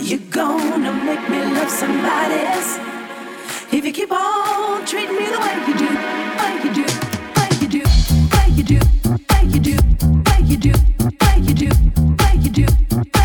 You're gonna make me love somebody else if you keep on treating me the way you do, way you do, way you do, way you do, way you do, way you do, way you do, way. Way you do.